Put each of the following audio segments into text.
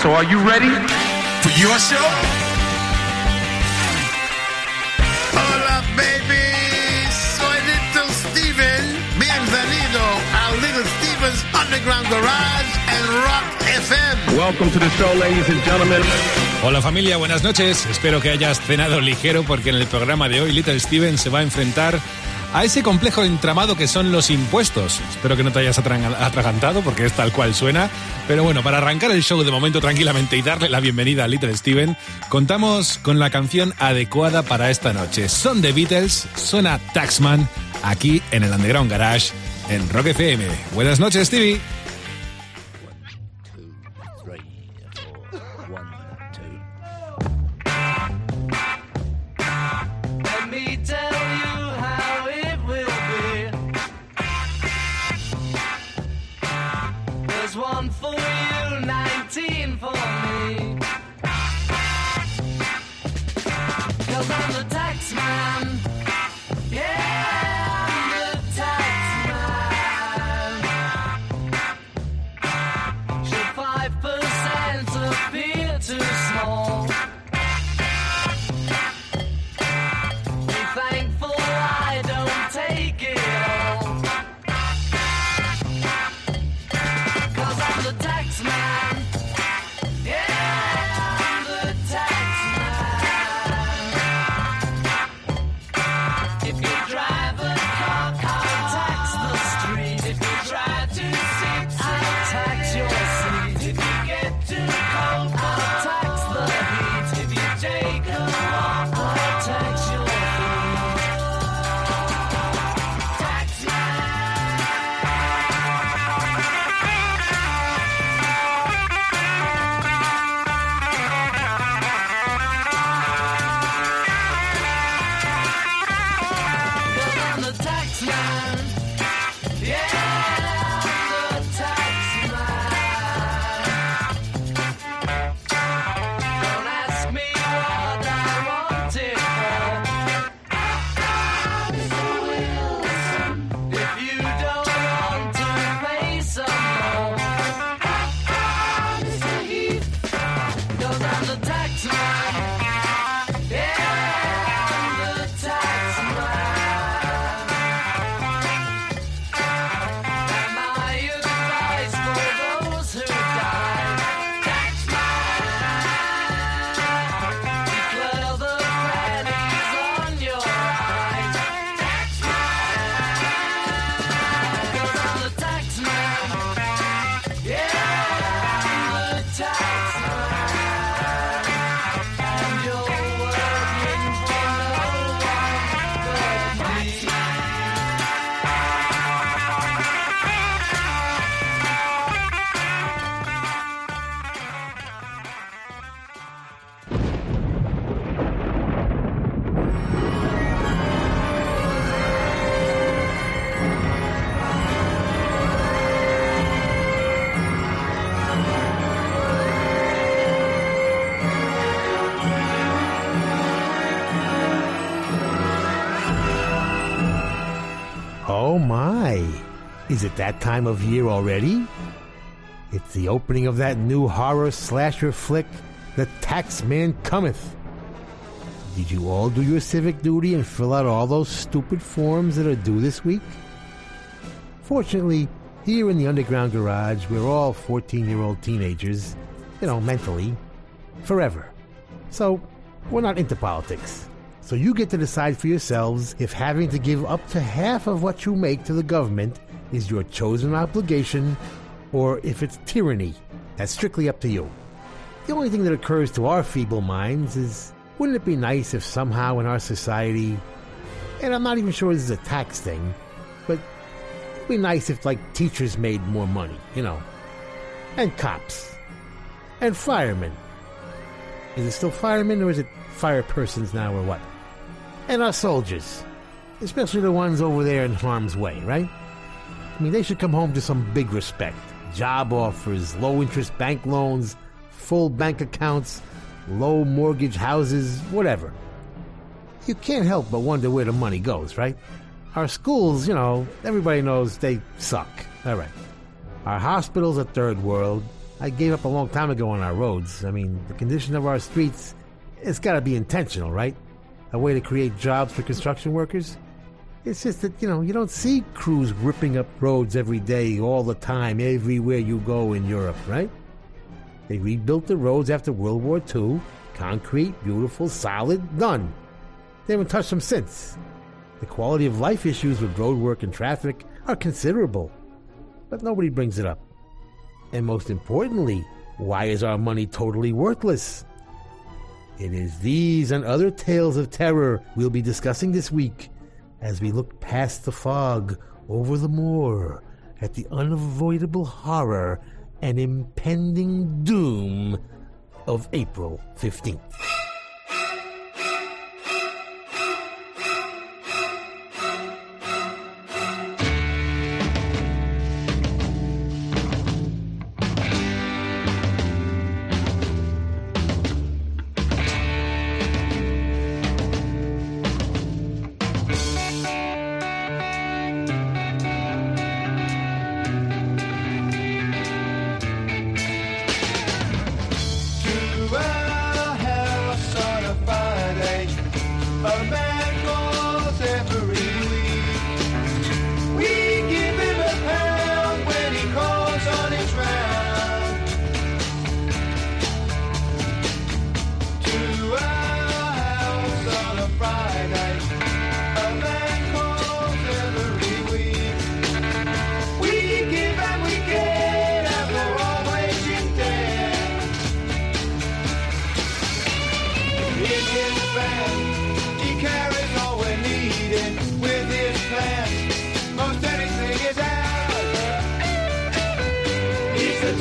So are you ready? For your show? Hola, baby. Soy Little Steven. Bienvenido a Little Steven's Underground Garage and Rock FM. Welcome to the show, ladies and gentlemen. Hola familia, buenas noches. Espero que hayas cenado ligero porque en el programa de hoy Little Steven se va a enfrentar a ese complejo entramado que son los impuestos. Espero que no te hayas atragantado porque es tal cual suena. Pero bueno, para arrancar el show de momento tranquilamente y darle la bienvenida a Little Steven, contamos con la canción adecuada para esta noche. Son The Beatles, suena Taxman, aquí en el Underground Garage, en Rock FM. Buenas noches, Stevie. Is it that time of year already? It's the opening of that new horror slasher flick, The Taxman Cometh. Did you all do your civic duty and fill out all those stupid forms that are due this week? Fortunately, here in the underground garage, we're all 14 year old teenagers, you know, mentally, forever. So, we're not into politics. So you get to decide for yourselves if having to give up to half of what you make to the government is your chosen obligation or if it's tyranny. That's strictly up to you. The only thing that occurs to our feeble minds is wouldn't it be nice if somehow in our society, and I'm not even sure this is a tax thing, but it'd be nice if like teachers made more money, you know, and cops, and firemen. Is it still firemen or is it fire persons now or what? And our soldiers, especially the ones over there in harm's way, right? I mean, they should come home to some big respect. Job offers, low interest bank loans, full bank accounts, low mortgage houses, whatever. You can't help but wonder where the money goes, right? Our schools, you know, everybody knows they suck. All right. Our hospitals are third world. I gave up a long time ago on our roads. I mean, the condition of our streets, it's got to be intentional, right? A way to create jobs for construction workers? It's just that, you know, you don't see crews ripping up roads every day, all the time, everywhere you go in Europe, right? They rebuilt the roads after World War II. Concrete, beautiful, solid, done. They haven't touched them since. The quality of life issues with road work and traffic are considerable, but nobody brings it up. And most importantly, why is our money totally worthless? It is these and other tales of terror we'll be discussing this week as we look past the fog over the moor at the unavoidable horror and impending doom of April 15th.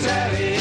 Daddy.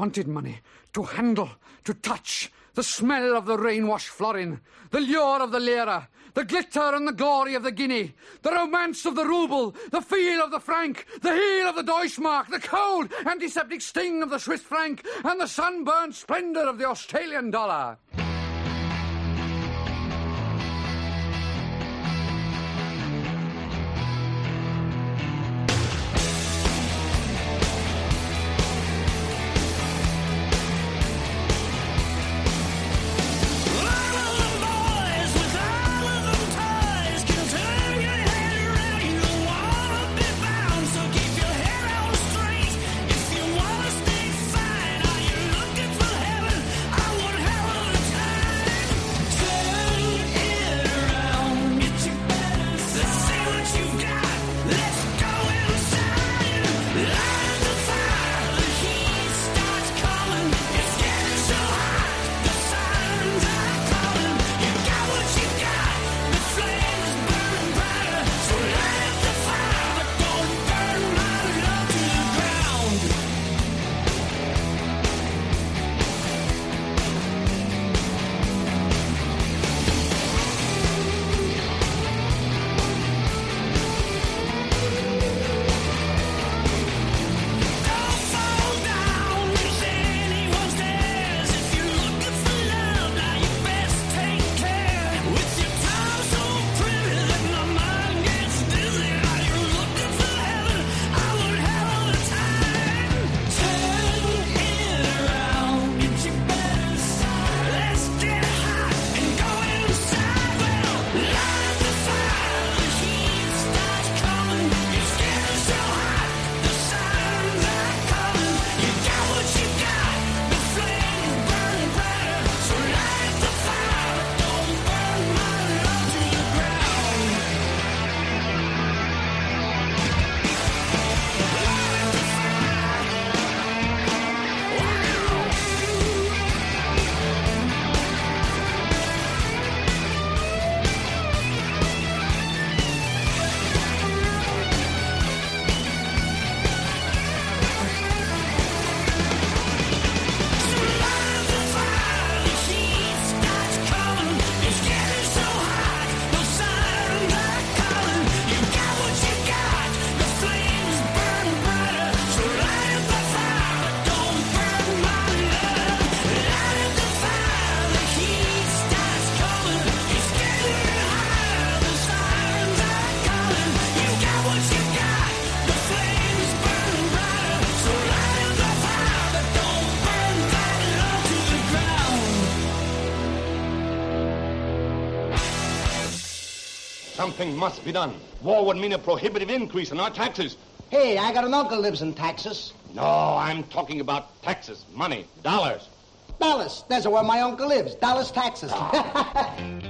Wanted money to handle, to touch. The smell of the rain-washed florin, the lure of the lira, the glitter and the glory of the guinea, the romance of the ruble, the feel of the franc, the heel of the Deutschmark, the cold antiseptic sting of the Swiss franc, and the sunburned splendor of the Australian dollar. Something must be done. War would mean a prohibitive increase in our taxes. Hey, I got an uncle lives in Texas. No, I'm talking about taxes, money, dollars. Dallas. That's where my uncle lives. Dallas, Texas. Ah.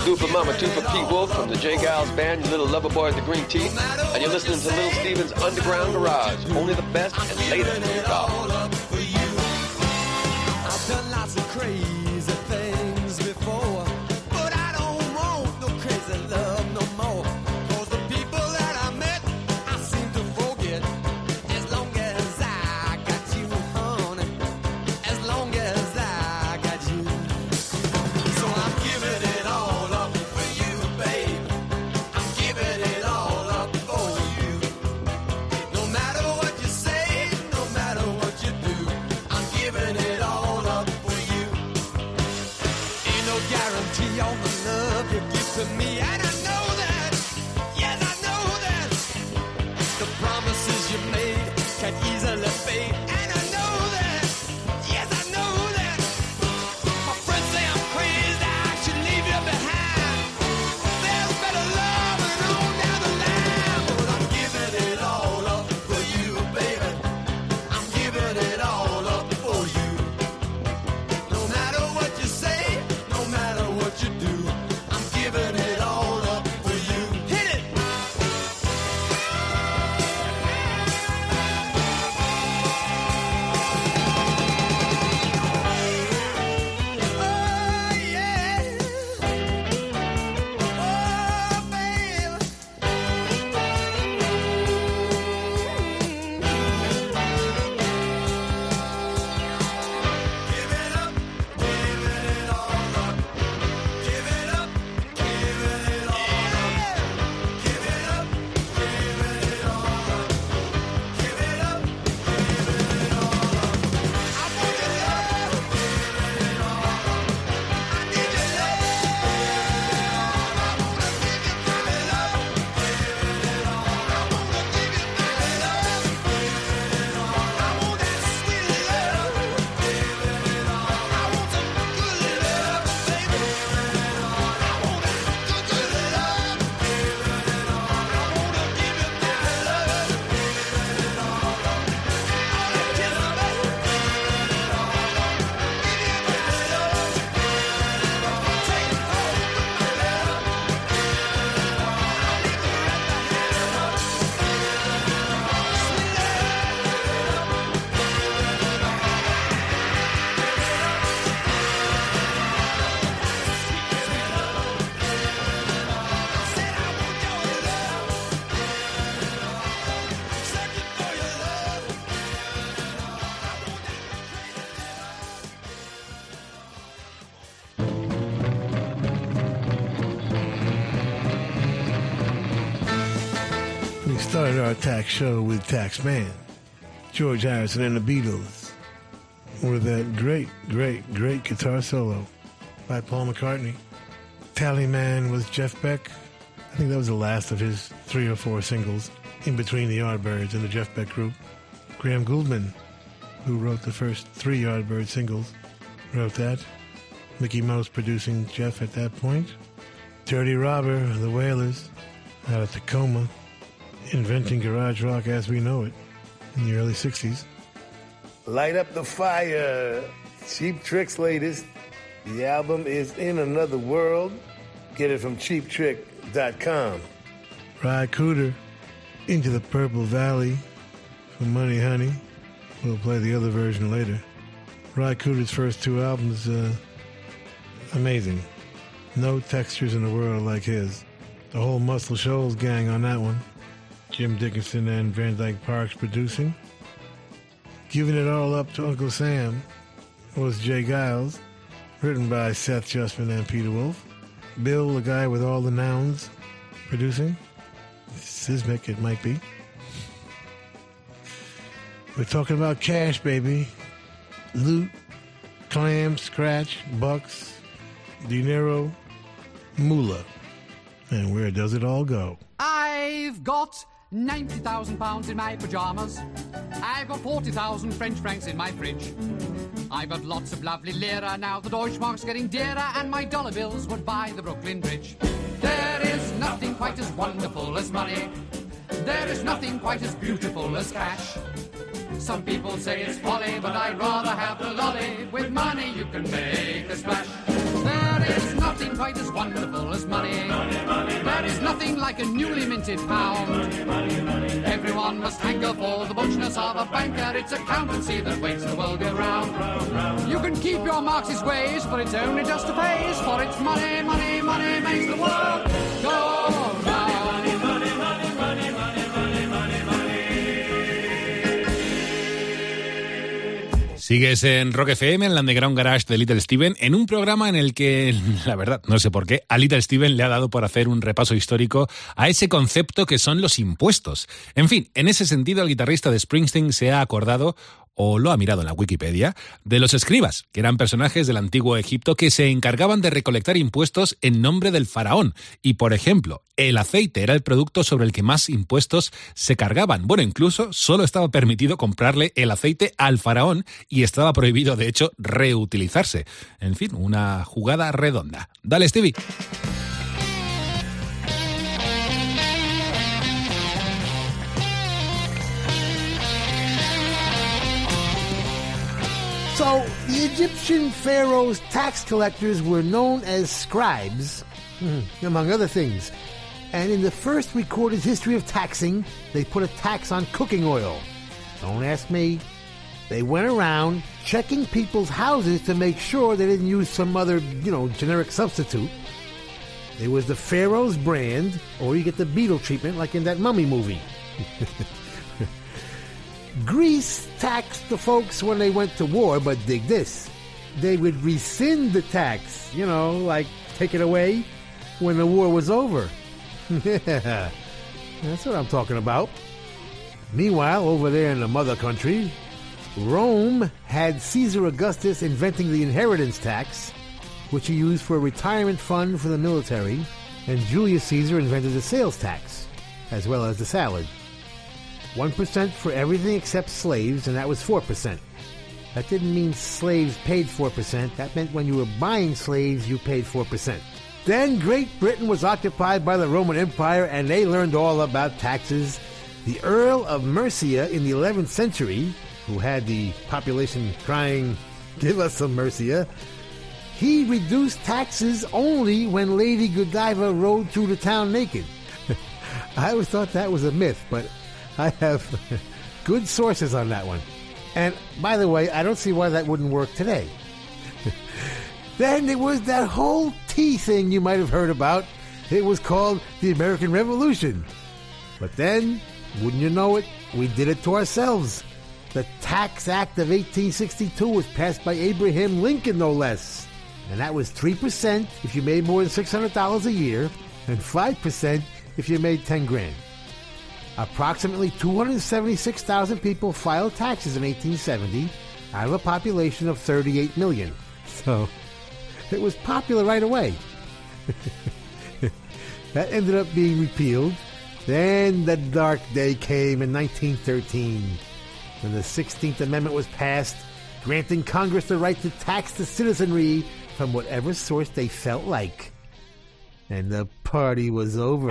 Super Gooper Mama Two for Pete Wolf from the J Geils Band, your little lover boy with the green teeth. And you're listening to Little Steven's Underground Garage. Only the best and latest in your car. Tax show with Taxman, George Harrison and the Beatles, with that great, great, great guitar solo by Paul McCartney. Tallyman was Jeff Beck. I think that was the last of his three or four singles in between the Yardbirds and the Jeff Beck group. Graham Gouldman, who wrote the first three Yardbird singles, wrote that. Mickie Most producing Jeff at that point. Dirty Robber, the Wailers, out of Tacoma, inventing garage rock as we know it in the early 60s. Light up the fire. Cheap Trick's latest. The album is In Another World. Get it from cheaptrick.com. Ry Cooder, Into the Purple Valley, from Money Honey. We'll play the other version later. Ry Cooder's first two albums, uh, amazing. No textures in the world like his. The whole Muscle Shoals gang on that one. Jim Dickinson and Van Dyke Parks producing. Giving it all up to Uncle Sam was J. Geils, written by Seth Justman and Peter Wolf. Bill, the guy with all the nouns, producing. Szymczyk, it might be. We're talking about cash, baby. Loot, clam, scratch, bucks, dinero, moolah. And where does it all go? I've got 90,000 pounds in my pajamas. I've got 40,000 French francs in my fridge. I've got lots of lovely lira now. The Deutschmark's getting dearer, and my dollar bills would buy the Brooklyn Bridge. There is nothing quite as wonderful as money. There is nothing quite as beautiful as cash. Some people say it's folly, but I'd rather have the lolly. With money you can make a splash. There is nothing quite as wonderful as money. There is nothing like a newly minted pound. Everyone must hanker for the butchness of a banker. It's accountancy that makes the world go round. You can keep your Marxist ways, but it's only just a phase. For it's money, money, money makes the world go Sigues en Rock FM, en la Underground Garage de Little Steven, en un programa en el que, la verdad, no sé por qué, a Little Steven le ha dado por hacer un repaso histórico a ese concepto que son los impuestos. En fin, en ese sentido, el guitarrista de Springsteen se ha acordado o lo ha mirado en la Wikipedia, de los escribas, que eran personajes del antiguo Egipto que se encargaban de recolectar impuestos en nombre del faraón. Y, por ejemplo, el aceite era el producto sobre el que más impuestos se cargaban. Bueno, incluso solo estaba permitido comprarle el aceite al faraón y estaba prohibido, de hecho, reutilizarse. En fin, una jugada redonda. Dale, Stevie. So, the Egyptian pharaoh's tax collectors were known as scribes, among other things. And in the first recorded history of taxing, they put a tax on cooking oil. Don't ask me. They went around checking people's houses to make sure they didn't use some other, you know, generic substitute. It was the Pharaoh's brand, or you get the beetle treatment like in that mummy movie. Greece taxed the folks when they went to war, but dig this. They would rescind the tax, you know, like take it away when the war was over. That's what I'm talking about. Meanwhile, over there in the mother country, Rome had Caesar Augustus inventing the inheritance tax, which he used for a retirement fund for the military, and Julius Caesar invented the sales tax, as well as the salad. 1% for everything except slaves, and that was 4%. That didn't mean slaves paid 4%. That meant when you were buying slaves, you paid 4%. Then Great Britain was occupied by the Roman Empire, and they learned all about taxes. The Earl of Mercia in the 11th century, who had the population crying, Give us some Mercia, he reduced taxes only when Lady Godiva rode through the town naked. I always thought that was a myth, but I have good sources on that one. And by the way, I don't see why that wouldn't work today. then there was that whole tea thing you might have heard about. It was called the American Revolution. But then, wouldn't you know it, we did it to ourselves. The Tax Act of 1862 was passed by Abraham Lincoln, no less. And that was 3% if you made more than $600 a year, and 5% if you made 10 grand. Approximately 276,000 people filed taxes in 1870 out of a population of 38 million. So it was popular right away. that ended up being repealed. Then the dark day came in 1913 when the 16th Amendment was passed, granting Congress the right to tax the citizenry from whatever source they felt like. And the party was over.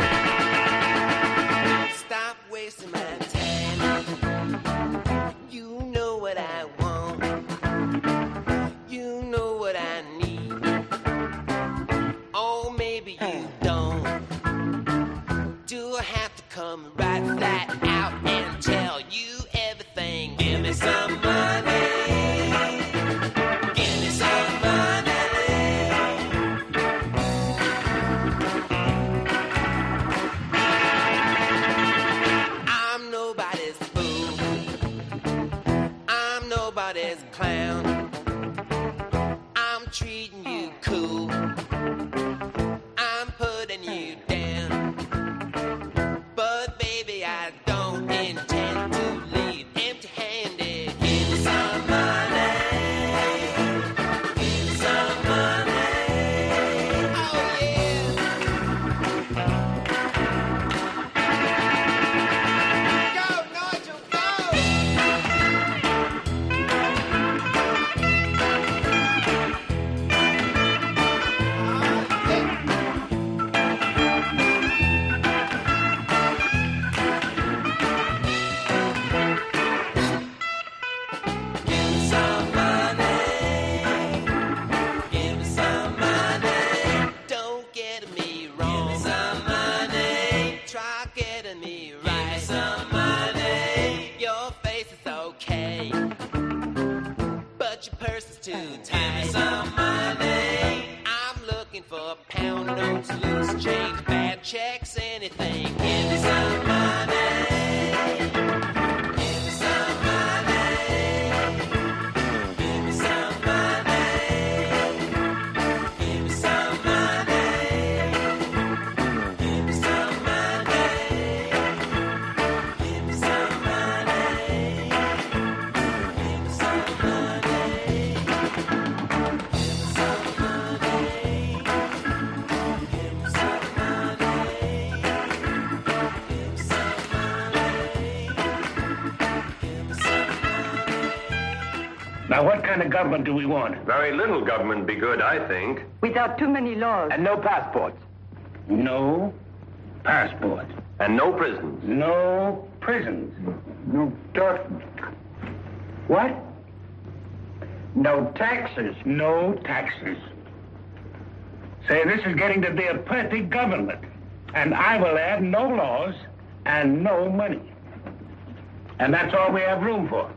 Government do we want? Very little government be good, I think. Without too many laws. And no passports. No passports. And no prisons. No prisons. No dirt. What? No taxes. No taxes. Say, this is getting to be a perfect government. And I will add no laws and no money. And that's all we have room for.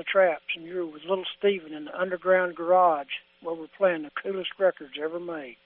the traps, and you're with Little Steven in the underground garage where we're playing the coolest records ever made.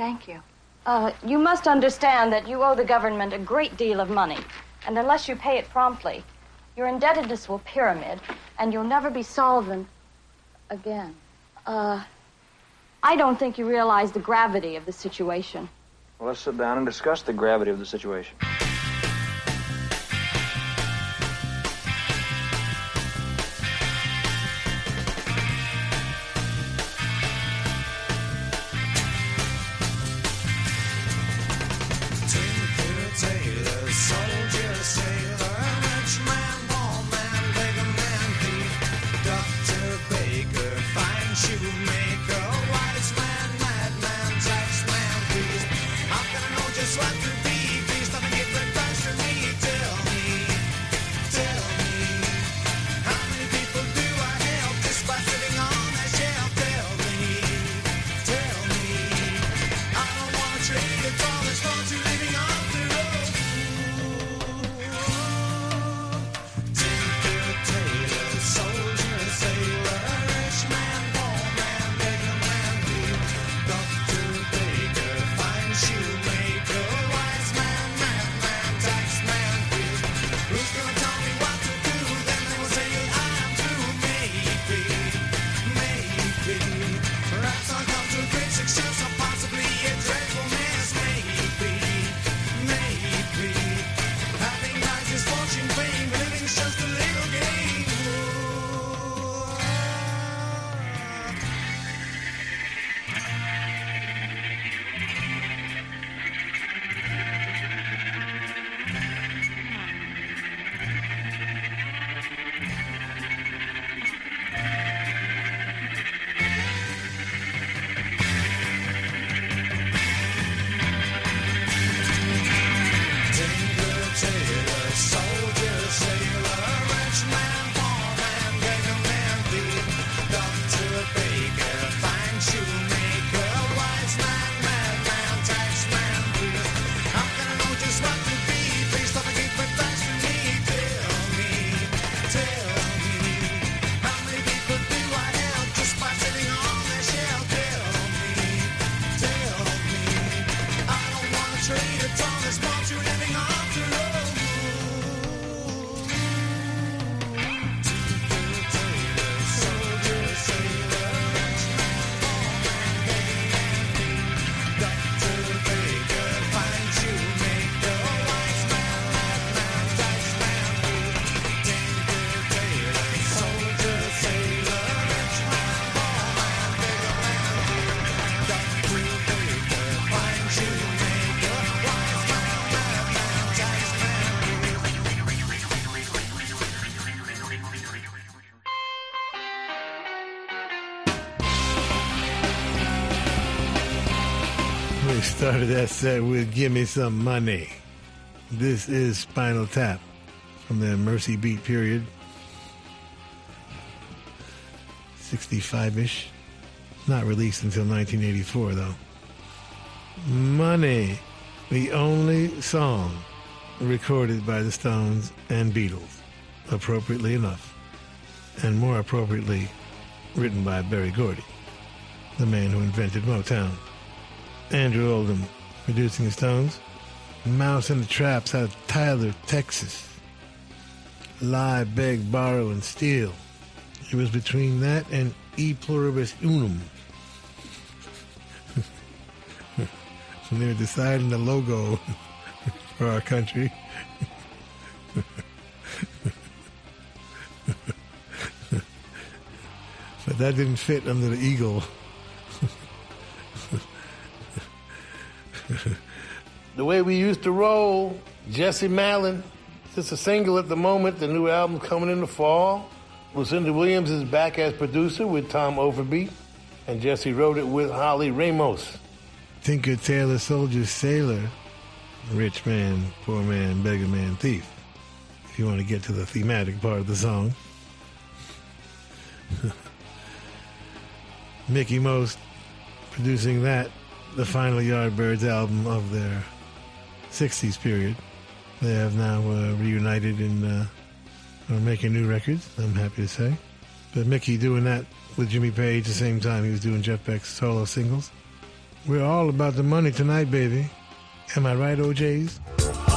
Thank you. Uh, you must understand that you owe the government a great deal of money, and unless you pay it promptly, your indebtedness will pyramid, and you'll never be solvent again. Uh, I don't think you realize the gravity of the situation. Well, let's sit down and discuss the gravity of the situation. That set with Give Me Some Money. This is Spinal Tap from the Mersey Beat period. 65 ish. Not released until 1984, though. Money, the only song recorded by the Stones and Beatles, appropriately enough, and more appropriately, written by Berry Gordy, the man who invented Motown. Andrew Oldham producing the Stones. Mouse and the Traps out of Tyler, Texas. Lie, beg, borrow, and steal. It was between that and E pluribus unum. when they were deciding the logo for our country. but that didn't fit under the eagle. The way we used to roll, Jesse Malin, just a single at the moment. The new album coming in the fall. Lucinda Williams is back as producer with Tom Overby, and Jesse wrote it with Holly Ramos. Tinker, Tailor, Soldier, Sailor, Rich Man, Poor Man, Beggar Man, Thief. If you want to get to the thematic part of the song. Mickie Most producing that, the final Yardbirds album of their 60s period. They have now uh, reunited and uh, are making new records, I'm happy to say. But Mickie doing that with Jimmy Page the same time he was doing Jeff Beck's solo singles. We're all about the money tonight, baby. Am I right, OJs?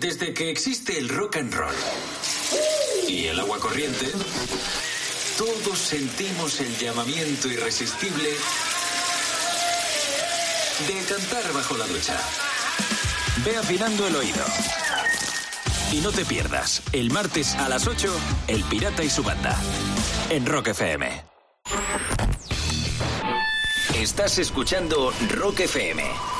Desde que existe el rock and roll y el agua corriente, todos sentimos el llamamiento irresistible de cantar bajo la ducha. Ve afinando el oído. Y no te pierdas, el martes a las 8, El Pirata y su banda, en Rock FM. Estás escuchando Rock FM.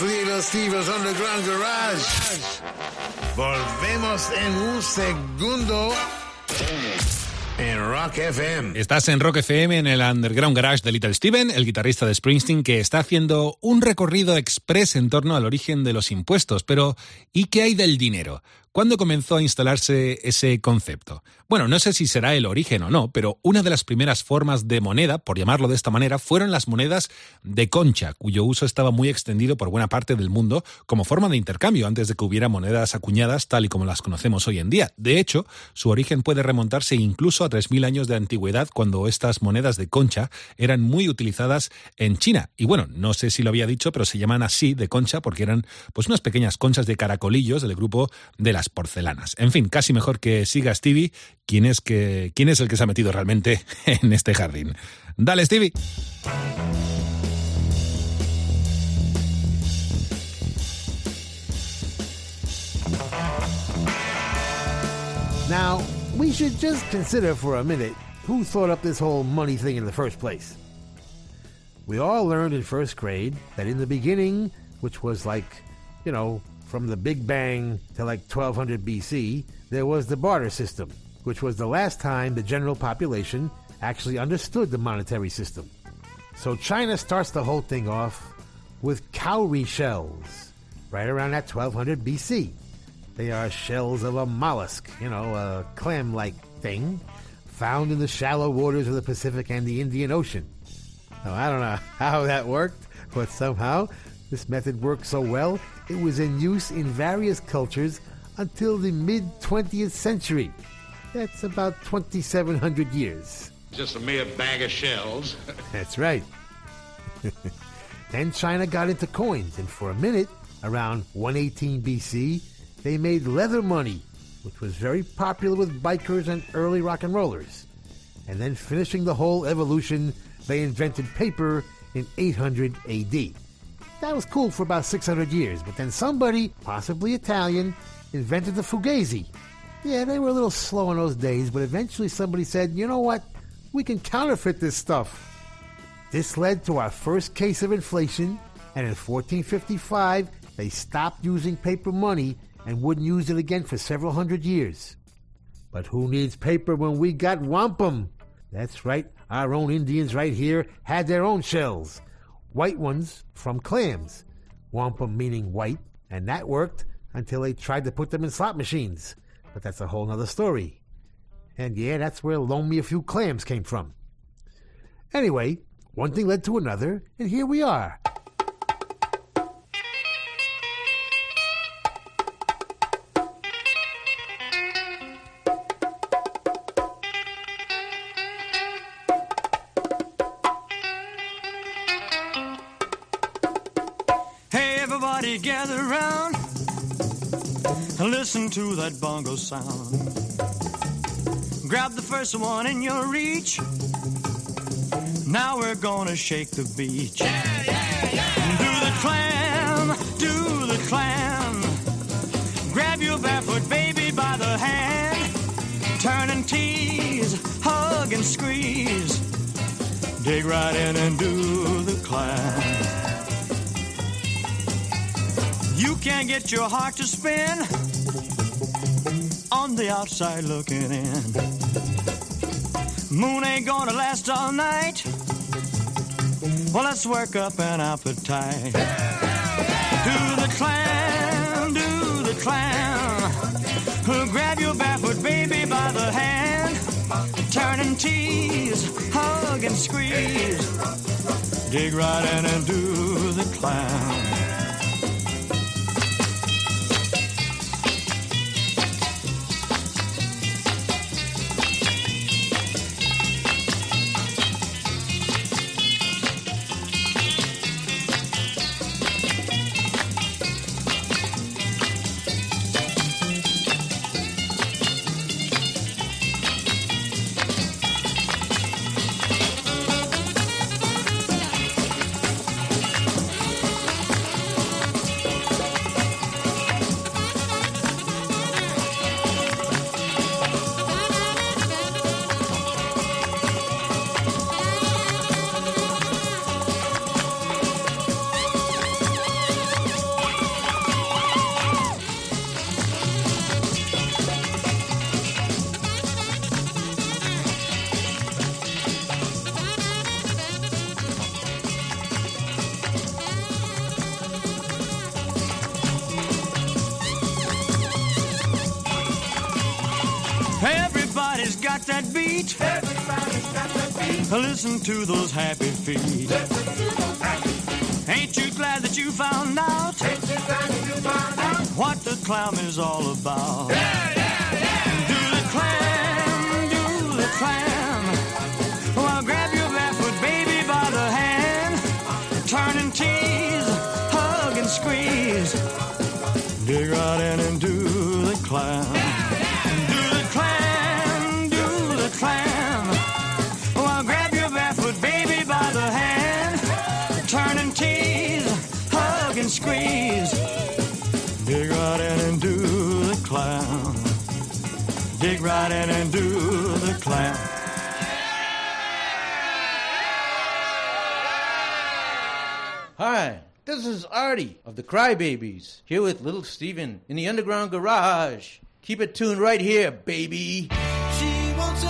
Little Steve's Underground Garage. Volvemos en un segundo en Rock FM. Estás en Rock FM en el Underground Garage de Little Steven, el guitarrista de Springsteen, que está haciendo un recorrido express en torno al origen de los impuestos. Pero, ¿y qué hay del dinero? ¿Cuándo comenzó a instalarse ese concepto? Bueno, no sé si será el origen o no, pero una de las primeras formas de moneda, por llamarlo de esta manera, fueron las monedas de concha, cuyo uso estaba muy extendido por buena parte del mundo como forma de intercambio antes de que hubiera monedas acuñadas tal y como las conocemos hoy en día. De hecho, su origen puede remontarse incluso a 3.000 años de antigüedad cuando estas monedas de concha eran muy utilizadas en China. Y bueno, no sé si lo había dicho, pero se llaman así de concha porque eran pues unas pequeñas conchas de caracolillos del grupo de las porcelanas. En fin, casi mejor que siga Stevie, quien es, que, quién es el que se ha metido realmente en este jardín. Dale, Stevie. Now, we should just consider for a minute who thought up this whole money thing in the first place. We all learned in first grade that in the beginning, which was like, you know, from the Big Bang to like 1200 BC, there was the barter system, which was the last time the general population actually understood the monetary system. So China starts the whole thing off with cowrie shells, right around that 1200 BC. They are shells of a mollusk, you know, a clam like thing, found in the shallow waters of the Pacific and the Indian Ocean. Now, I don't know how that worked, but somehow this method worked so well, it was in use in various cultures until the mid 20th century. That's about 2,700 years. Just a mere bag of shells. That's right. then China got into coins, and for a minute, around 118 BC, they made leather money, which was very popular with bikers and early rock and rollers. And then finishing the whole evolution, they invented paper in 800 AD. That was cool for about 600 years, but then somebody, possibly Italian, invented the fugazi. Yeah, they were a little slow in those days, but eventually somebody said, you know what? We can counterfeit this stuff. This led to our first case of inflation, and in 1455, they stopped using paper money and wouldn't use it again for several hundred years. But who needs paper when we got wampum? That's right, our own Indians right here had their own shells. White ones from clams. Wampum meaning white, and that worked until they tried to put them in slot machines. But that's a whole nother story. And yeah, that's where Loan Me a Few Clams came from. Anyway, one thing led to another, and here we are. Gather around and listen to that bongo sound. Grab the first one in your reach. Now we're gonna shake the beach. Yeah, yeah, yeah. Do the clam, do the clam. Grab your barefoot baby by the hand. Turn and tease, hug and squeeze. Dig right in and do the clam. You can't get your heart to spin on the outside looking in. Moon ain't gonna last all night. Well, let's work up an appetite. Do the clam, do the clam. Grab your barefoot baby by the hand. Turn and tease, hug and squeeze. Dig right in and do the clam. Got that beat. Everybody's got that beat. Listen to those happy feet. Ain't you glad that you found out? Ain't you glad that you found out? What the clown is all about. Yeah, yeah, yeah. Do the clam, do the clam. Well, grab your barefoot baby by the hand. Turn and tease, hug and squeeze. Dig right in and do the clam. right in and do the. Hi, this is Artie of the Crybabies, here with Little Steven in the Underground Garage. Keep it tuned right here, baby. She wants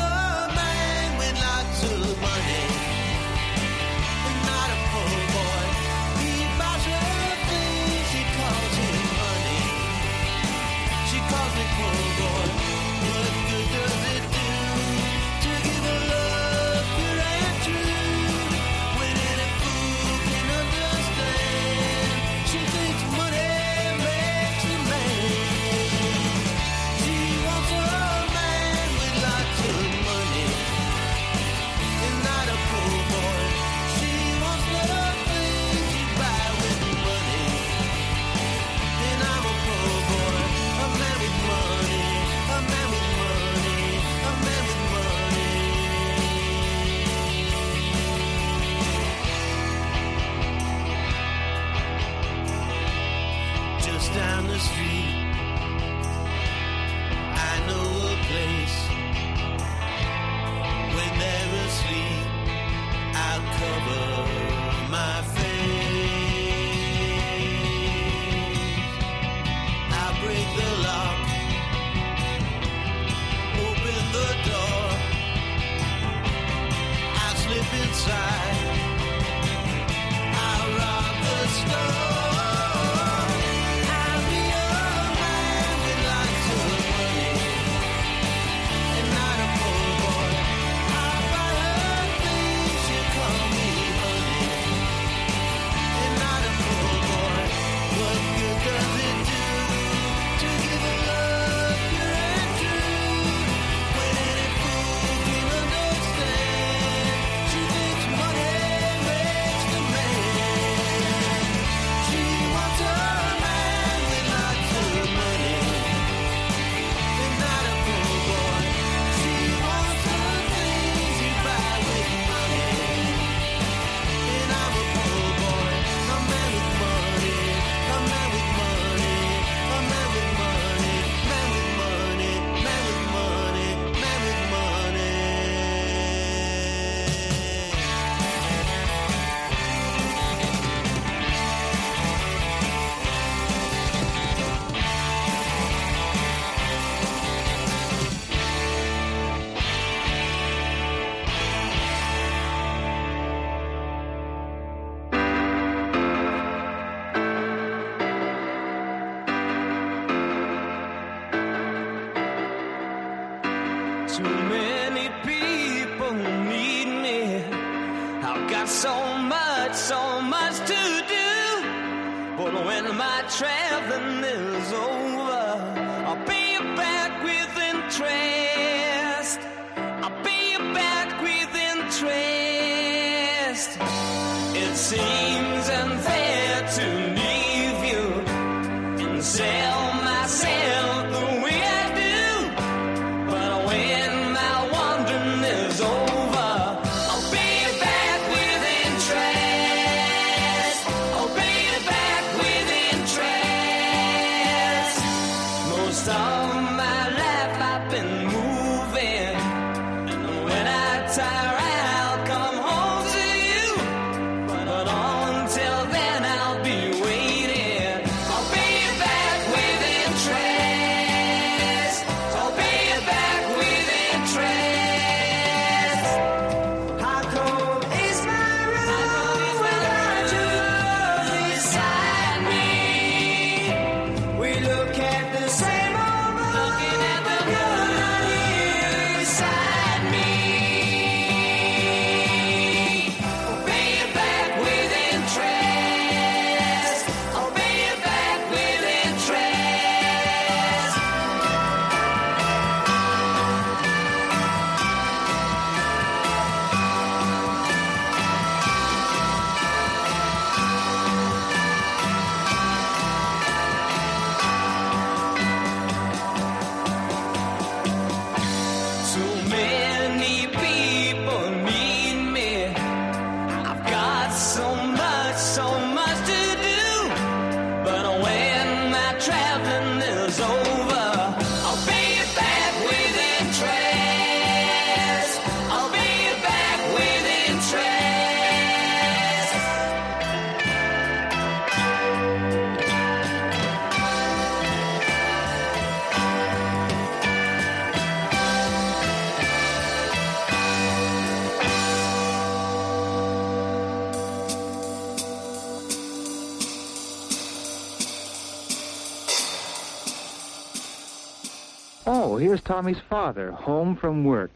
Tommy's father, home from work.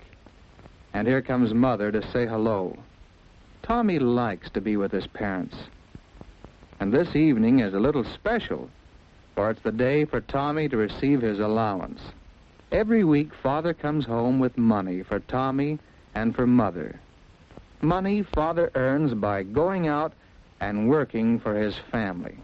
And here comes Mother to say hello. Tommy likes to be with his parents. And this evening is a little special, for it's the day for Tommy to receive his allowance. Every week, Father comes home with money for Tommy and for Mother. Money Father earns by going out and working for his family.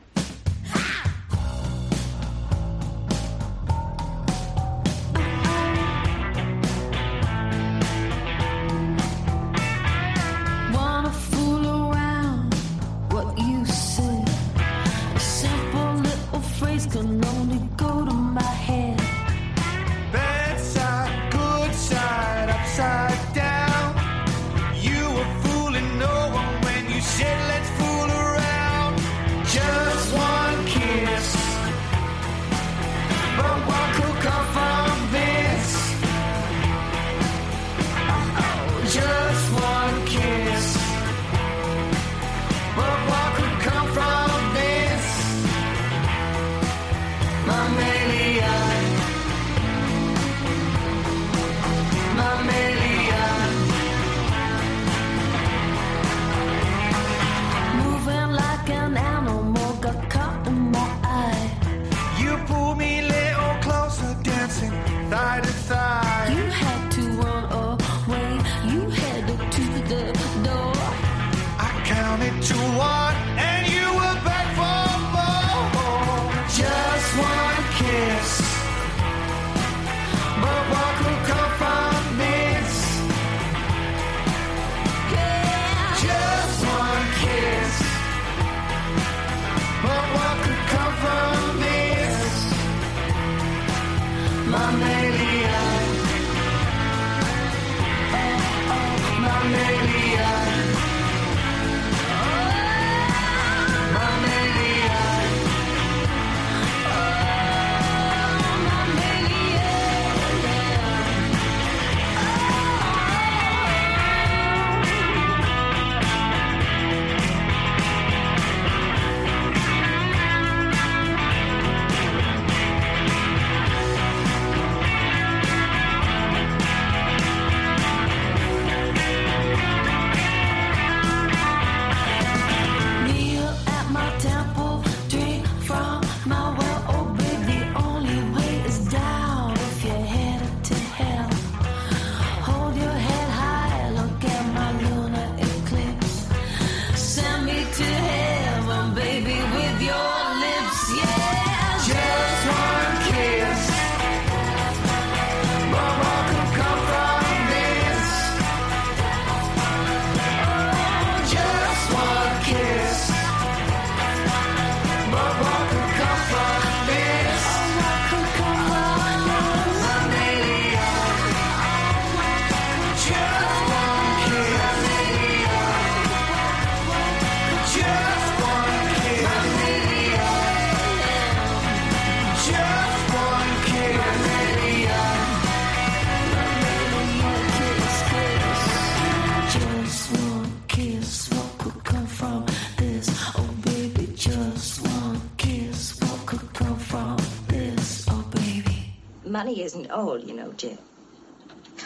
money isn't old, you know, Jim.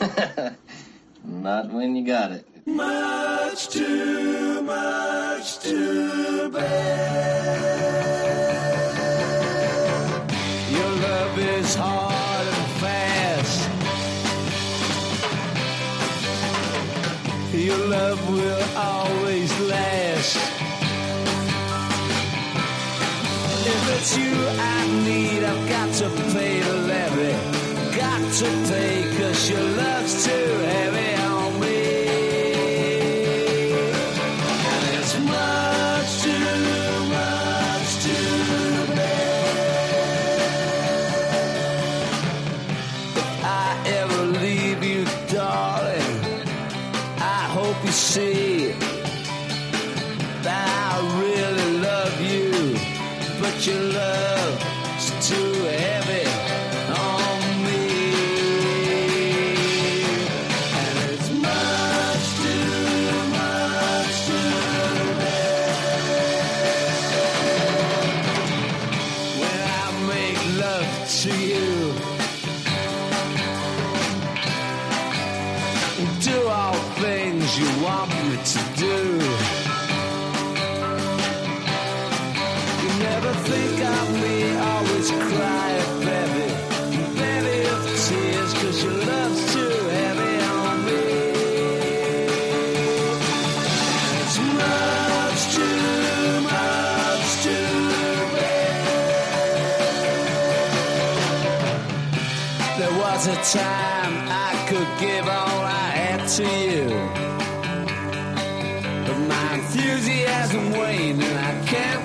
Not when you got it. Much too much too bad. Your love is hard and fast. Your love will always last. If it's you I need, I've got to pay the baby. Got to take us, she love's to. Waned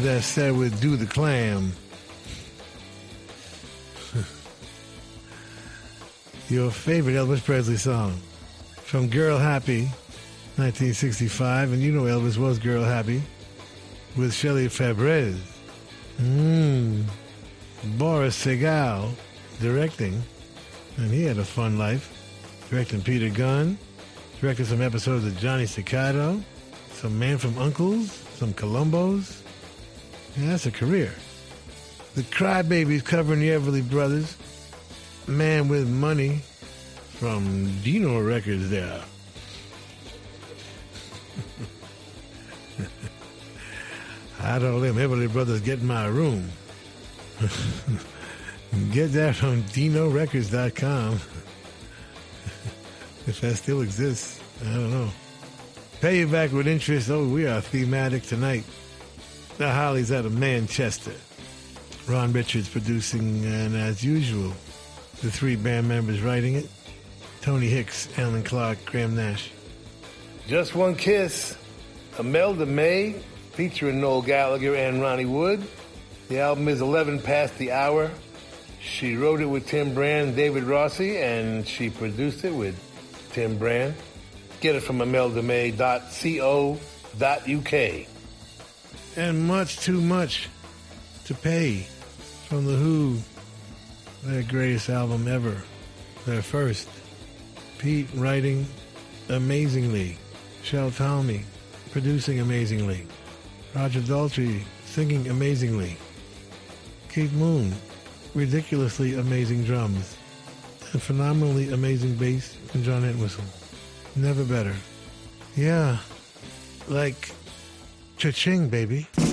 that set with Do the Clam. Your favorite Elvis Presley song from Girl Happy, 1965. And you know Elvis was Girl Happy with Shelley Fabares. Mmm. Boris Sagal directing. And he had a fun life. Directing Peter Gunn. Directed some episodes of Johnny Staccato. Some Man from Uncles. Some Columbos. That's a career. The Crybabies covering the Everly Brothers. Man with Money from Dino Records there. I don't let Everly Brothers get in my room. get that from DinoRecords.com. if that still exists, I don't know. Pay you back with interest. Oh, we are thematic tonight. The Hollies out of Manchester. Ron Richards producing, and as usual, the three band members writing it Tony Hicks, Allan Clarke, Graham Nash. Just One Kiss, Imelda May, featuring Noel Gallagher and Ronnie Wood. The album is 11 past the hour. She wrote it with Tim Brand David Rossi, and she produced it with Tim Bran. Get it from imeldamay.co.uk. And much too much to pay from The Who, their greatest album ever, their first. Pete writing amazingly, Shel Talmy producing amazingly, Roger Daltrey singing amazingly, Keith Moon ridiculously amazing drums, and phenomenally amazing bass and John Entwistle. Never better. Yeah, like cha-ching, baby.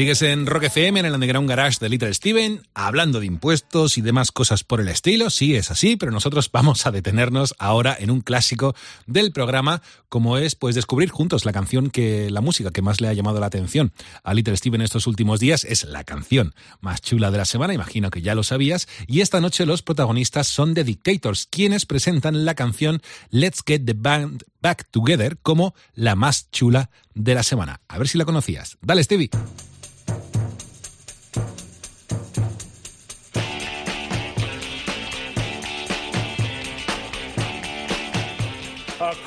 Sigues en Rock FM, en el Underground Garage de Little Steven, hablando de impuestos y demás cosas por el estilo. Sí, es así, pero nosotros vamos a detenernos ahora en un clásico del programa, como es pues descubrir juntos la canción que, la música que más le ha llamado la atención a Little Steven estos últimos días. Es la canción más chula de la semana, imagino que ya lo sabías. Y esta noche los protagonistas son The Dictators, quienes presentan la canción Let's Get the Band Back Together como la más chula de la semana. A ver si la conocías. Dale, Stevie.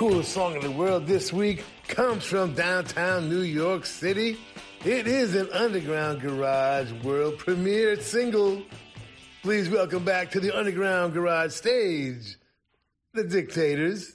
Coolest song in the world this week comes from downtown New York City. It is an underground garage world premiere single. Please welcome back to the Underground Garage stage, the Dictators.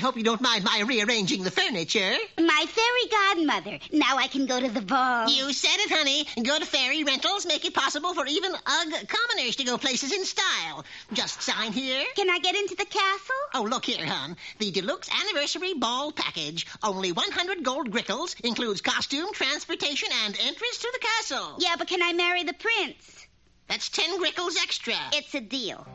hope you don't mind my rearranging the furniture. My fairy godmother. Now I can go to the ball. You said it, honey. Good fairy rentals make it possible for even ug commoners to go places in style. Just sign here. Can I get into the castle? Oh, look here, hon. The deluxe anniversary ball package. Only 100 gold grickles. Includes costume, transportation, and entrance to the castle. Yeah, but can I marry the prince? That's 10 grickles extra. It's a deal.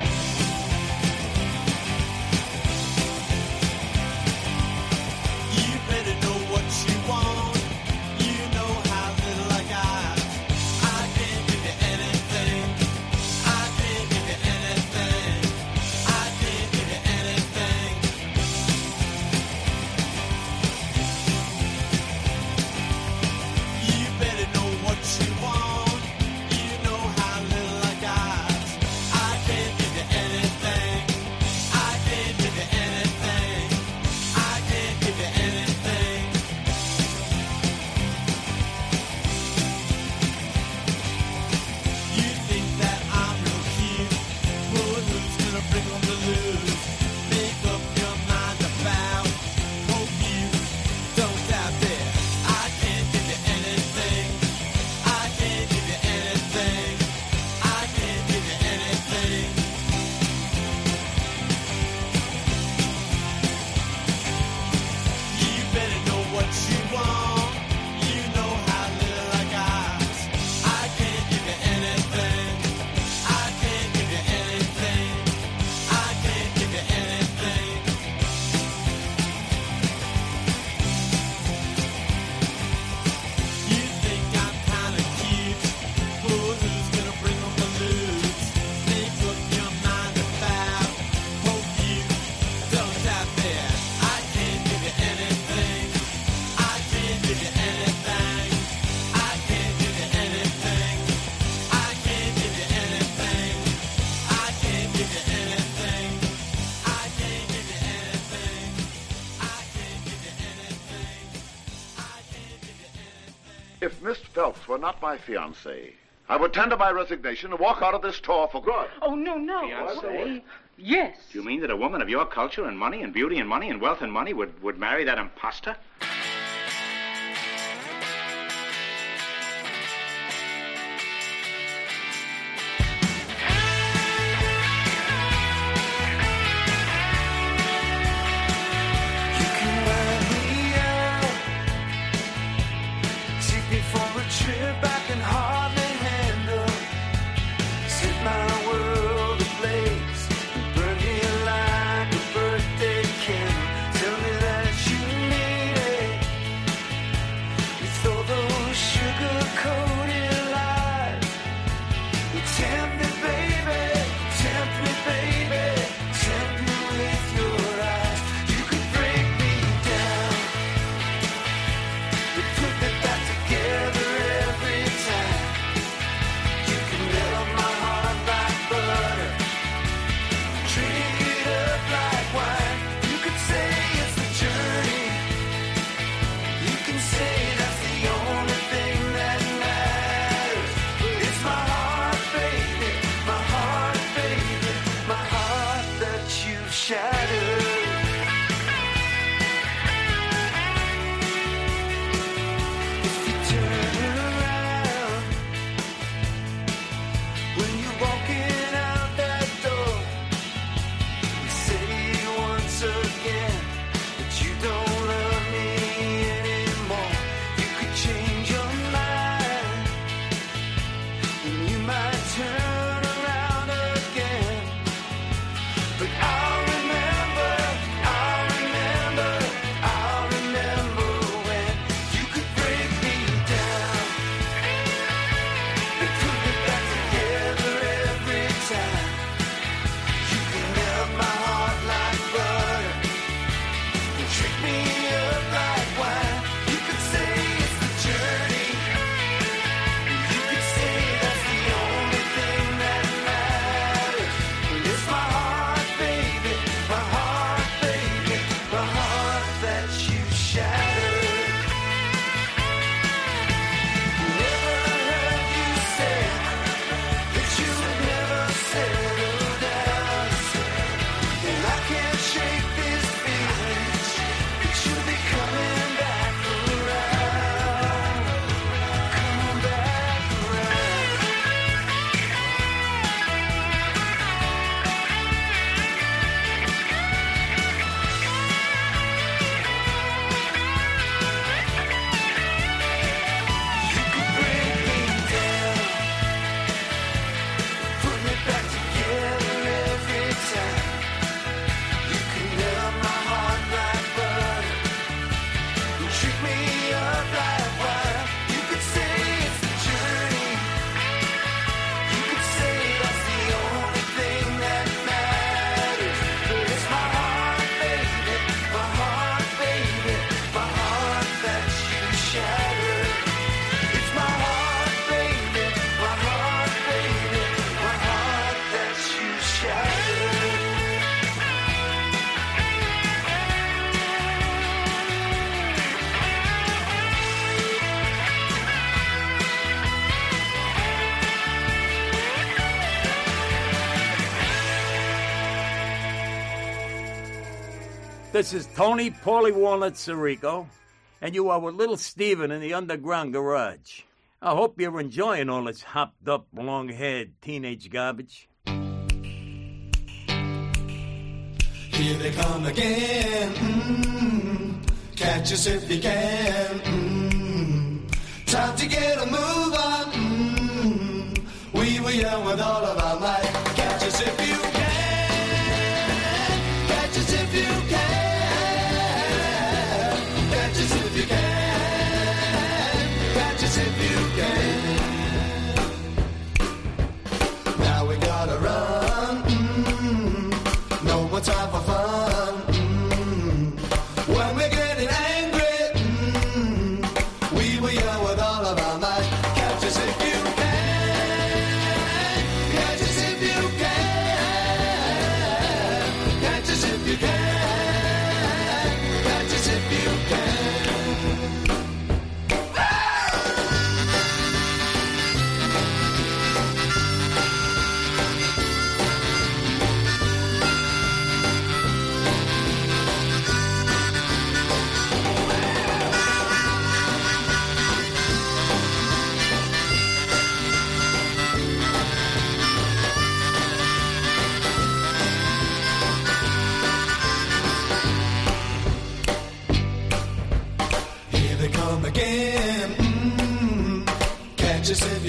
not my fiancée. I would tender my resignation and walk out of this tour for good. Oh, no, no. Fiancée? Yes. Do you mean that a woman of your culture and money and beauty and money and wealth and money would, would marry that impostor? This is Tony Paulie Walnut Sirico, and you are with Little Steven in the Underground Garage. I hope you're enjoying all this hopped up, long haired teenage garbage. Here they come again. Mm, catch us if you can. Mm, time to get a move on. Mm, we were young with all of our might.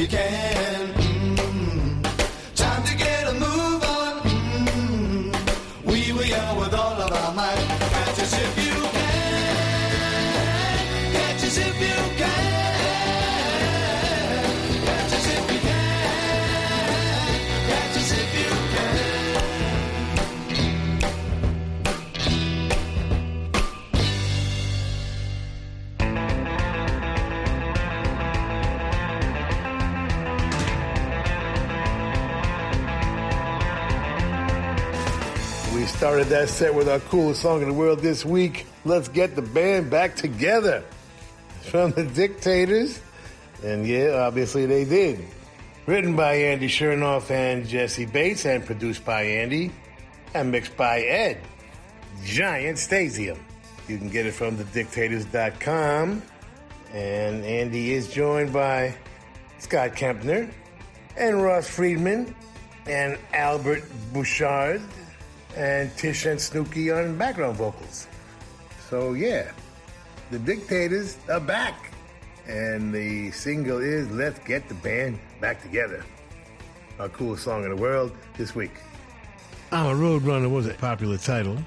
Catch started that set with our coolest song in the world this week. Let's get the band back together. From the Dictators. And yeah, obviously they did. Written by Andy Shernoff and Jesse Bates and produced by Andy and mixed by Ed. Giant Stasium. You can get it from thedictators.com. And Andy is joined by Scott Kempner and Ross Friedman and Albert Bouchard and Tish and Snooky on background vocals. So yeah, the Dictators are back. And the single is Let's Get the Band Back Together. Our coolest song in the world this week. I'm a Roadrunner was a popular title,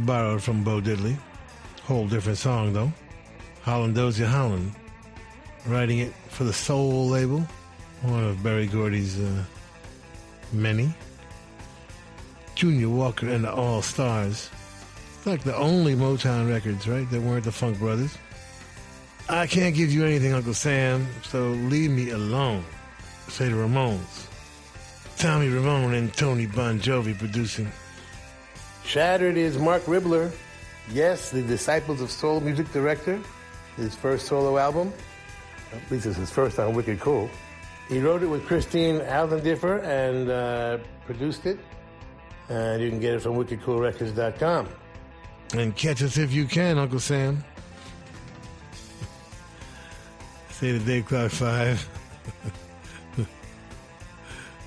borrowed from Bo Diddley. Whole different song though. Holland Dozier Holland, writing it for the Soul label, one of Berry Gordy's uh, many. Junior Walker and the All Stars. Like the only Motown records, right, that weren't the Funk Brothers. I can't give you anything, Uncle Sam, so leave me alone. Say the Ramones. Tommy Ramone and Tony Bongiovi producing. Shattered is Marc Ribler. Yes, the Disciples of Soul music director. His first solo album. At least it's his first on Wicked Cool. He wrote it with Christine Aldendiffer and uh, produced it. And you can get it from wickedcoolrecords.com. And catch us if you can, Uncle Sam. Say the Dave Clark 5.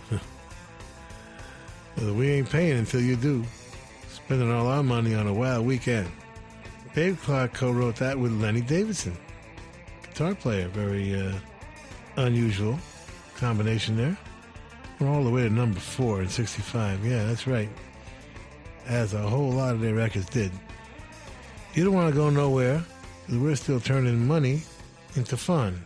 well, we ain't paying until you do. Spending all our money on a wild weekend. Dave Clark co wrote that with Lenny Davidson, guitar player. Very uh, unusual combination there. We're all the way to number four in 65. Yeah, that's right. As a whole lot of their records did. You don't want to go nowhere. We're still turning money into fun.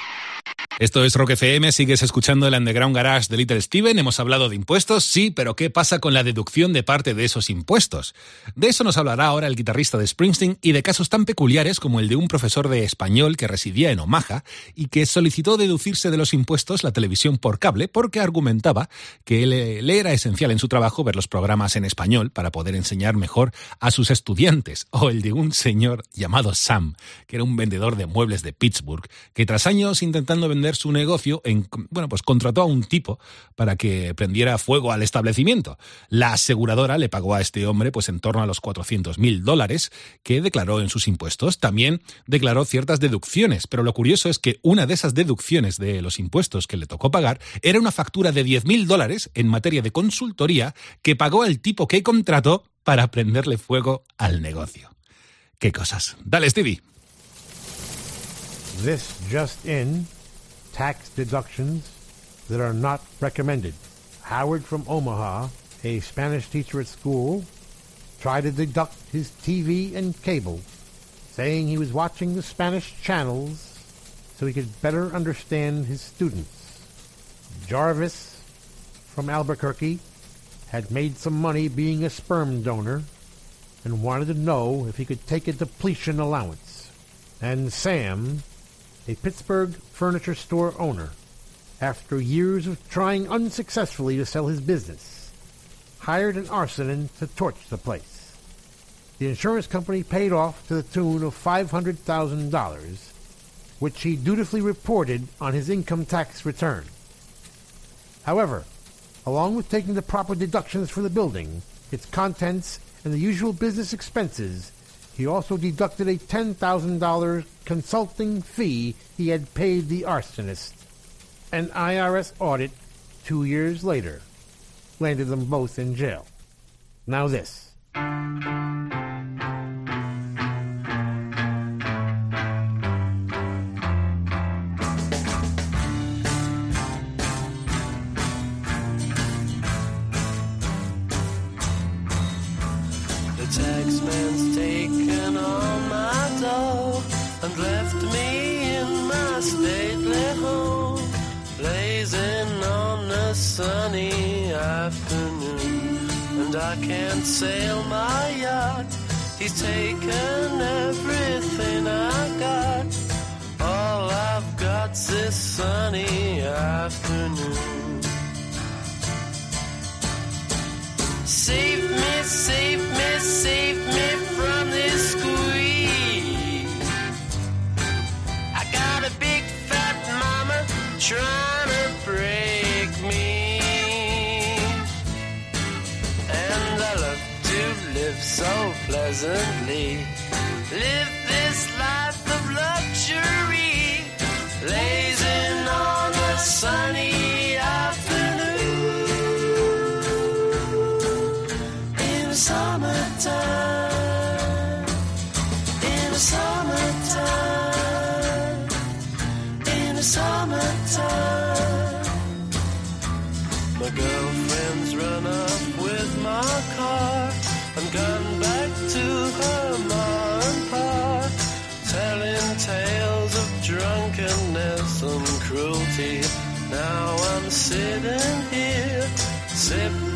Esto es Rock FM, sigues escuchando el Underground Garage de Little Steven. Hemos hablado de impuestos, sí, pero ¿qué pasa con la deducción de parte de esos impuestos? De eso nos hablará ahora el guitarrista de Springsteen y de casos tan peculiares como el de un profesor de español que residía en Omaha y que solicitó deducirse de los impuestos la televisión por cable porque argumentaba que le, le era esencial en su trabajo ver los programas en español para poder enseñar mejor a sus estudiantes. O el de un señor llamado Sam, que era un vendedor de muebles de Pittsburgh, que tras años intentando vender su negocio, en, bueno, pues contrató a un tipo para que prendiera fuego al establecimiento. La aseguradora le pagó a este hombre pues en torno a los 400 mil dólares que declaró en sus impuestos. También declaró ciertas deducciones, pero lo curioso es que una de esas deducciones de los impuestos que le tocó pagar era una factura de 10 mil dólares en materia de consultoría que pagó el tipo que contrató para prenderle fuego al negocio. ¿Qué cosas? Dale, Stevie. Tax deductions that are not recommended. Howard from Omaha, a Spanish teacher at school, tried to deduct his TV and cable, saying he was watching the Spanish channels so he could better understand his students. Jarvis from Albuquerque had made some money being a sperm donor and wanted to know if he could take a depletion allowance. And Sam, a Pittsburgh furniture store owner, after years of trying unsuccessfully to sell his business, hired an arsonist to torch the place. The insurance company paid off to the tune of $500,000, which he dutifully reported on his income tax return. However, along with taking the proper deductions for the building, its contents, and the usual business expenses, he also deducted a $10,000 consulting fee he had paid the arsonist. An IRS audit two years later landed them both in jail. Now this. Stately home, blazing on a sunny afternoon. And I can't sail my yacht. He's taken everything I got. All I've got's this sunny afternoon. Save me, save me, save me trying to break me. And I love to live so pleasantly. Live this life of luxury. Lazing on a sunny Now I'm sitting here, sipping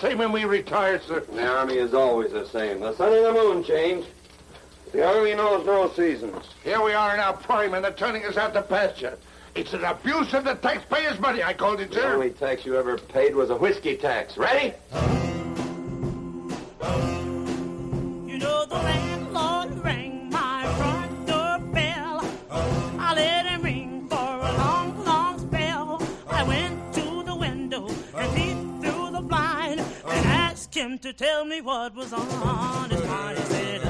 same when we retire, sir. The Army is always the same. The sun and the moon change. The Army knows no seasons. Here we are in our prime, and they're turning us out to pasture. It's an abuse of the taxpayers' money, I called it, sir. The only tax you ever paid was a whiskey tax. Ready? You know the to tell me what was on his mind. He said,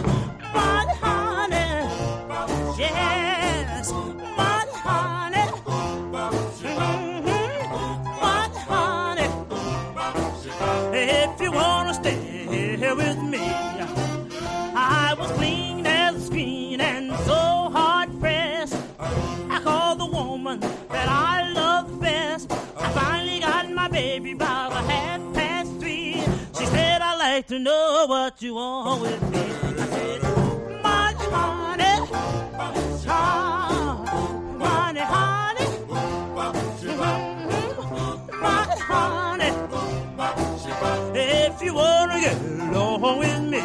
"But honey, yes, honey, mhm, but honey, if you wanna stay here with me." to know what you want with me. I said, much money, hard money, honey. Much money. If you wanna get along with me,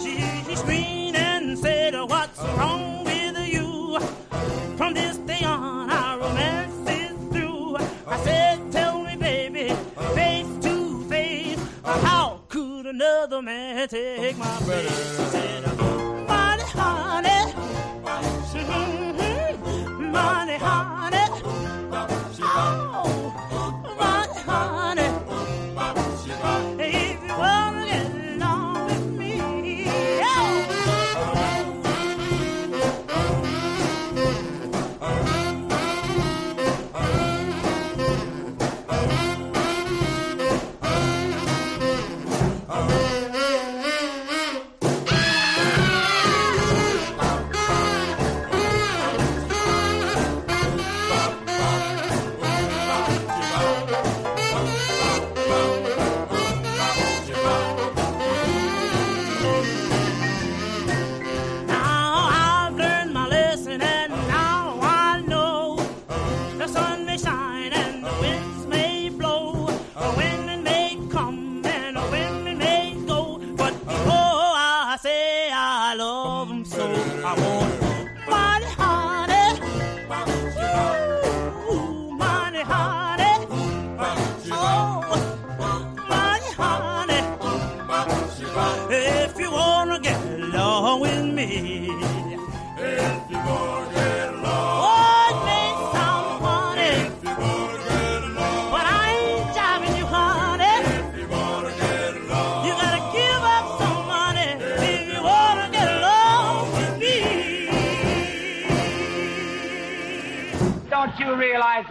she screamed and said, what's wrong? Another man take my? She said, Money, honey, money, honey, oh,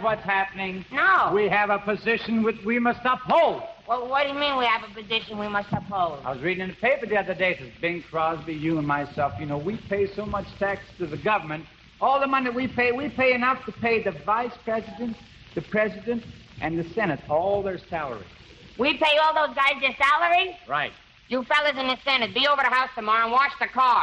what's happening? No. We have a position which we must uphold. Well, what do you mean we have a position we must uphold? I was reading in the paper the other day, it says Bing Crosby, you and myself, you know, we pay so much tax to the government. All the money we pay, we pay enough to pay the vice president, the president, and the Senate all their salaries. We pay all those guys their salary? Right. You fellas in the Senate, be over to the house tomorrow and wash the car.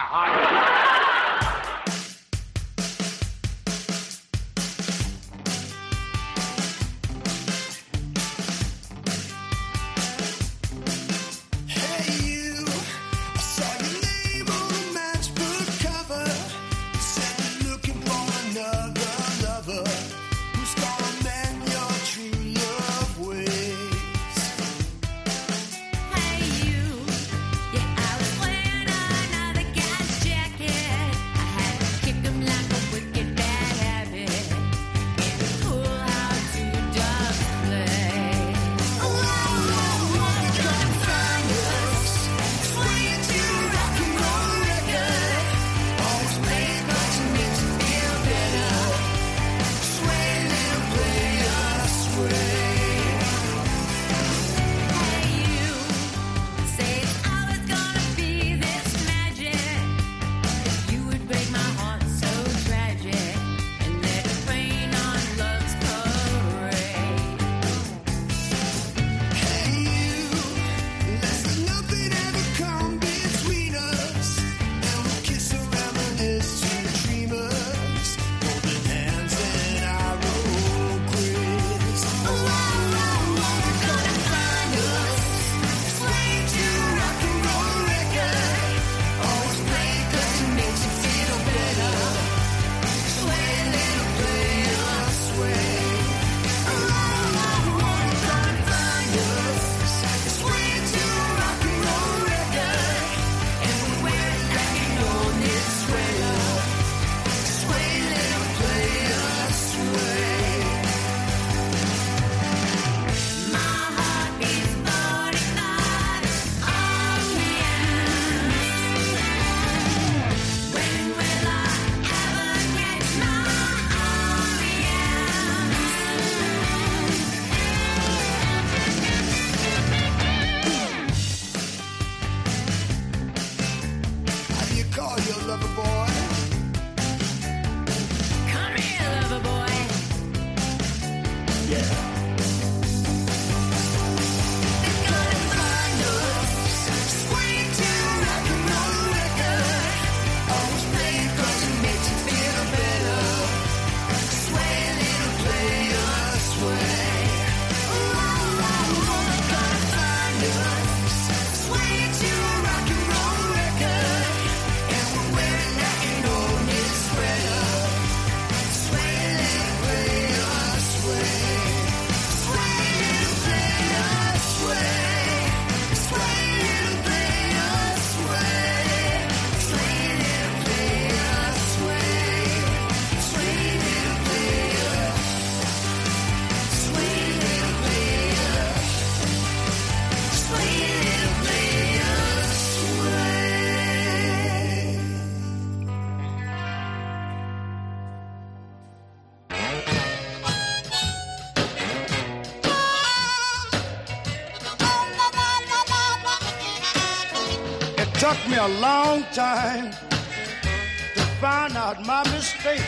Time to find out my mistake.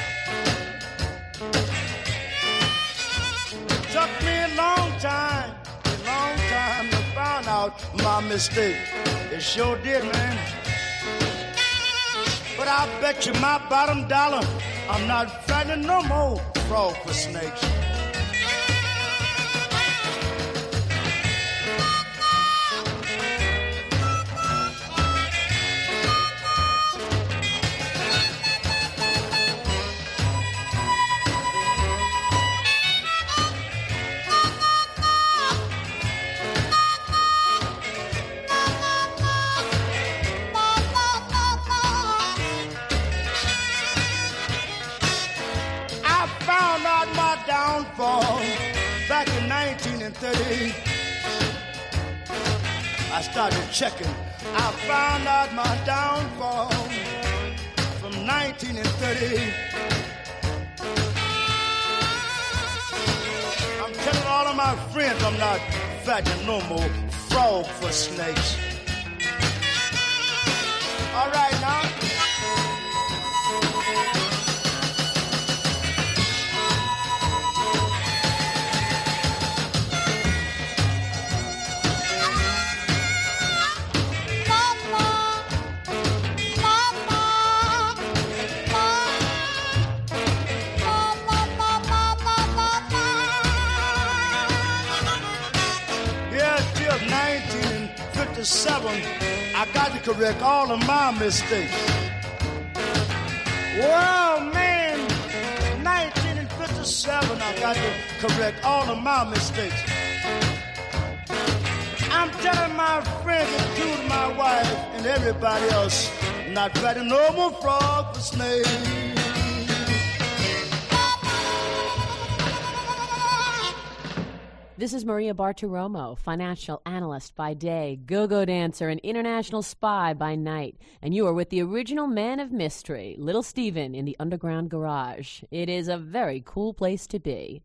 It took me a long time, a long time to find out my mistake. It sure did, man. But I bet you my bottom dollar, I'm not fighting no more frog for snakes. Started checking. I found out my downfall from 1930. I'm telling all of my friends I'm not fighting no more frog for snakes. All right correct all of my mistakes. Well, man, 1957, I got to correct all of my mistakes. I'm telling my friends, including my wife and everybody else, not fighting no more frog for snakes. This is Maria Bartiromo, financial analyst by day, go-go dancer, and international spy by night. And you are with the original man of mystery, Little Steven, in the underground garage. It is a very cool place to be.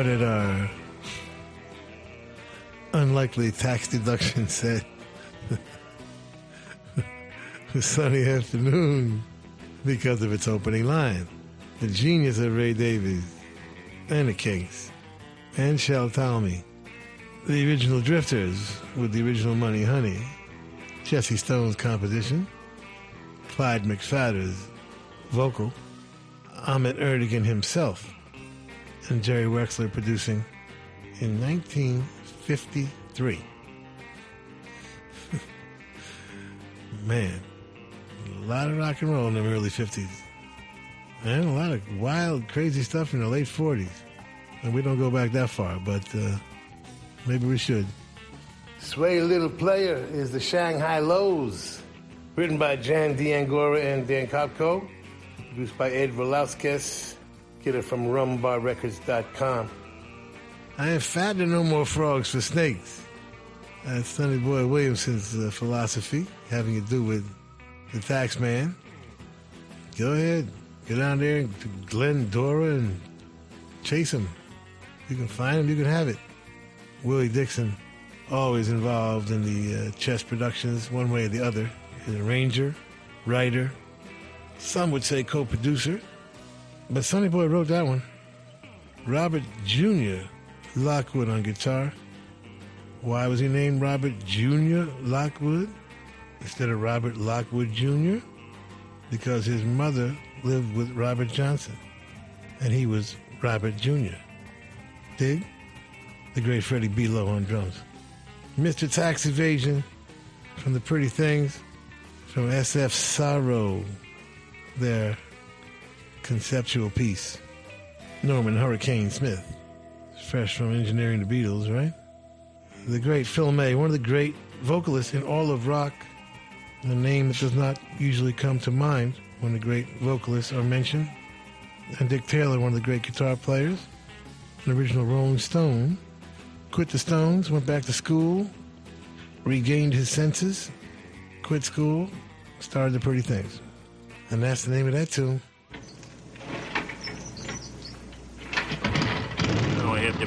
We started our unlikely tax deduction set. sunny afternoon because of its opening line. The genius of Ray Davies and the Kinks and Shel Talmy. The original Drifters with the original Money Honey. Jesse Stone's composition. Clyde McPhatter's vocal. Ahmet Ertegun himself. And Jerry Wexler producing in 1953. Man, a lot of rock and roll in the early 50s. And a lot of wild, crazy stuff in the late 40s. And we don't go back that far, but uh, maybe we should. Sway Little Player is the Shang Hi Los. Written by Jan D'Angora and Dan Kopko. Produced by Ed Valauskas. Get it from rumbarrecords.com. I ain't fat and no more frogs for snakes. That's Sonny Boy Williamson's uh, philosophy having to do with the tax man. Go ahead. Get down there to Glenn Dora and chase him. You can find him, you can have it. Willie Dixon, always involved in the uh, chess productions, one way or the other. He's an arranger, writer, some would say co producer. But Sonny Boy wrote that one. Robert Jr. Lockwood on guitar. Why was he named Robert Jr. Lockwood instead of Robert Lockwood Jr.? Because his mother lived with Robert Johnson, and he was Robert Jr. Dig? The great Freddie Below on drums. Mr. Tax Evasion from the Pretty Things from SF Sorrow, their conceptual piece. Norman Hurricane Smith, fresh from engineering the Beatles, right? The great Phil May, one of the great vocalists in all of rock, a name that does not usually come to mind when the great vocalists are mentioned. And Dick Taylor, one of the great guitar players, an original Rolling Stone, quit the Stones, went back to school, regained his senses, quit school, started the Pretty Things. And that's the name of that tune. Now I have to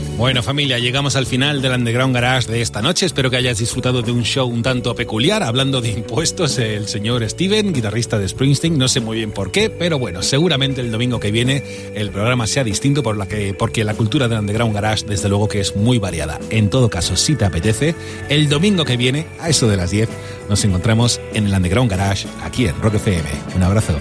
Bueno familia, llegamos al final del Underground Garage de esta noche. Espero que hayas disfrutado de un show un tanto peculiar. Hablando de impuestos, el señor Steven, guitarrista de Springsteen, no sé muy bien por qué, pero bueno, seguramente el domingo que viene el programa sea distinto por la que, porque la cultura del Underground Garage desde luego que es muy variada. En todo caso, si te apetece, el domingo que viene, a eso de las 10, nos encontramos en el Underground Garage aquí en Rock FM. Un abrazo.